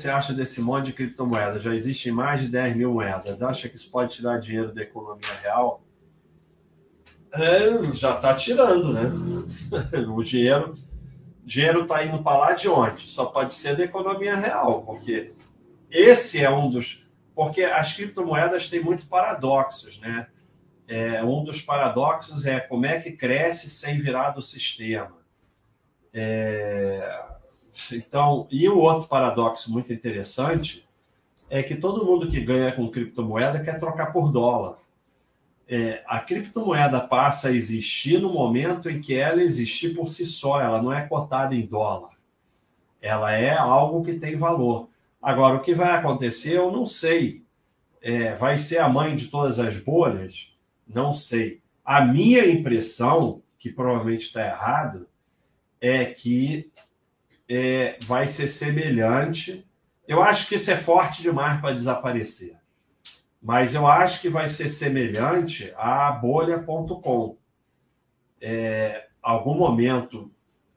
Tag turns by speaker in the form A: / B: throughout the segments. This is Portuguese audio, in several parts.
A: você acha desse monte de criptomoedas? Já existem mais de 10 mil moedas. Acha que isso pode tirar dinheiro da economia real? É, já está tirando, né? o dinheiro dinheiro está indo para lá de onde? Só pode ser da economia real, porque esse é um dos. Porque as criptomoedas têm muito paradoxos, né? É, um dos paradoxos é como é que cresce sem virar do sistema. É, então, e o outro paradoxo muito interessante é que todo mundo que ganha com criptomoeda quer trocar por dólar. É, a criptomoeda passa a existir no momento em que ela existir por si só, ela não é cotada em dólar. Ela é algo que tem valor. Agora, o que vai acontecer, eu não sei. É, vai ser a mãe de todas as bolhas? Não sei. A minha impressão, que provavelmente está errado, é que é, vai ser semelhante. Eu acho que isso é forte demais para desaparecer. Mas eu acho que vai ser semelhante à bolha.com. É, algum momento,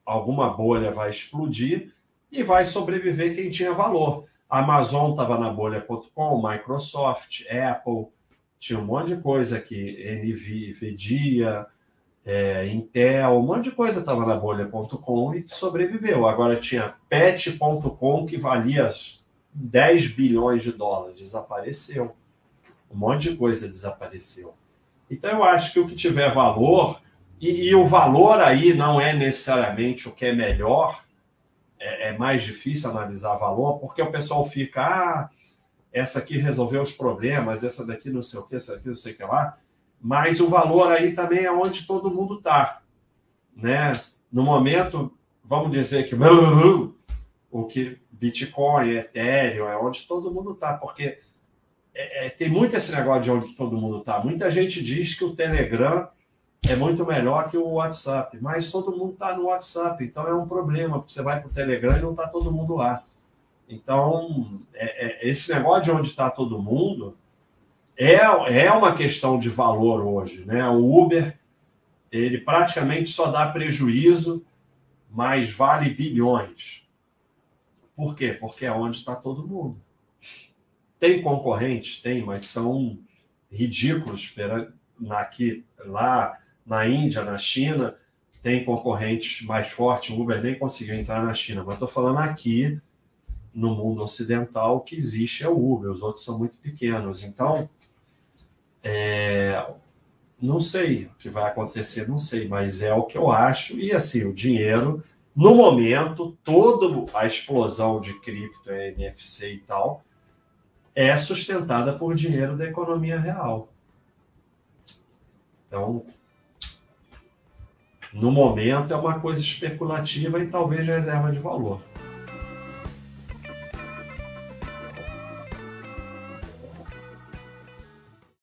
A: alguma bolha vai explodir e vai sobreviver quem tinha valor. A Amazon estava na bolha.com, Microsoft, Apple, tinha um monte de coisa aqui, NVIDIA, é, Intel, um monte de coisa estava na bolha.com e sobreviveu. Agora tinha pet.com que valia 10 bilhões de dólares, desapareceu. Um monte de coisa desapareceu. Então eu acho que o que tiver valor, e, e o valor aí não é necessariamente o que é melhor, é, é, mais difícil analisar valor, porque o pessoal fica, ah, essa aqui resolveu os problemas, essa daqui não sei o que, essa daqui não sei o que lá mas o valor aí também é onde todo mundo está. Né? No momento, vamos dizer que o que Bitcoin, Ethereum, é onde todo mundo está, porque é, é, tem muito esse negócio de onde todo mundo está. Muita gente diz que o Telegram é muito melhor que o WhatsApp, mas todo mundo está no WhatsApp, então é um problema, porque você vai para o Telegram e não está todo mundo lá. Então, é, é, esse negócio de onde está todo mundo é, é uma questão de valor hoje. Né? O Uber ele praticamente só dá prejuízo, mas vale bilhões. Por quê? Porque é onde está todo mundo. Tem concorrentes? Tem, mas são ridículos aqui, lá na Índia, na China, tem concorrentes mais fortes. O Uber nem conseguiu entrar na China, mas estou falando aqui no mundo ocidental que existe é o Uber, os outros são muito pequenos. Então, é, não sei o que vai acontecer, não sei, mas é o que eu acho. E assim, o dinheiro, no momento, toda a explosão de cripto, NFC e tal, é sustentada por dinheiro da economia real. Então, no momento é uma coisa especulativa e talvez reserva de valor.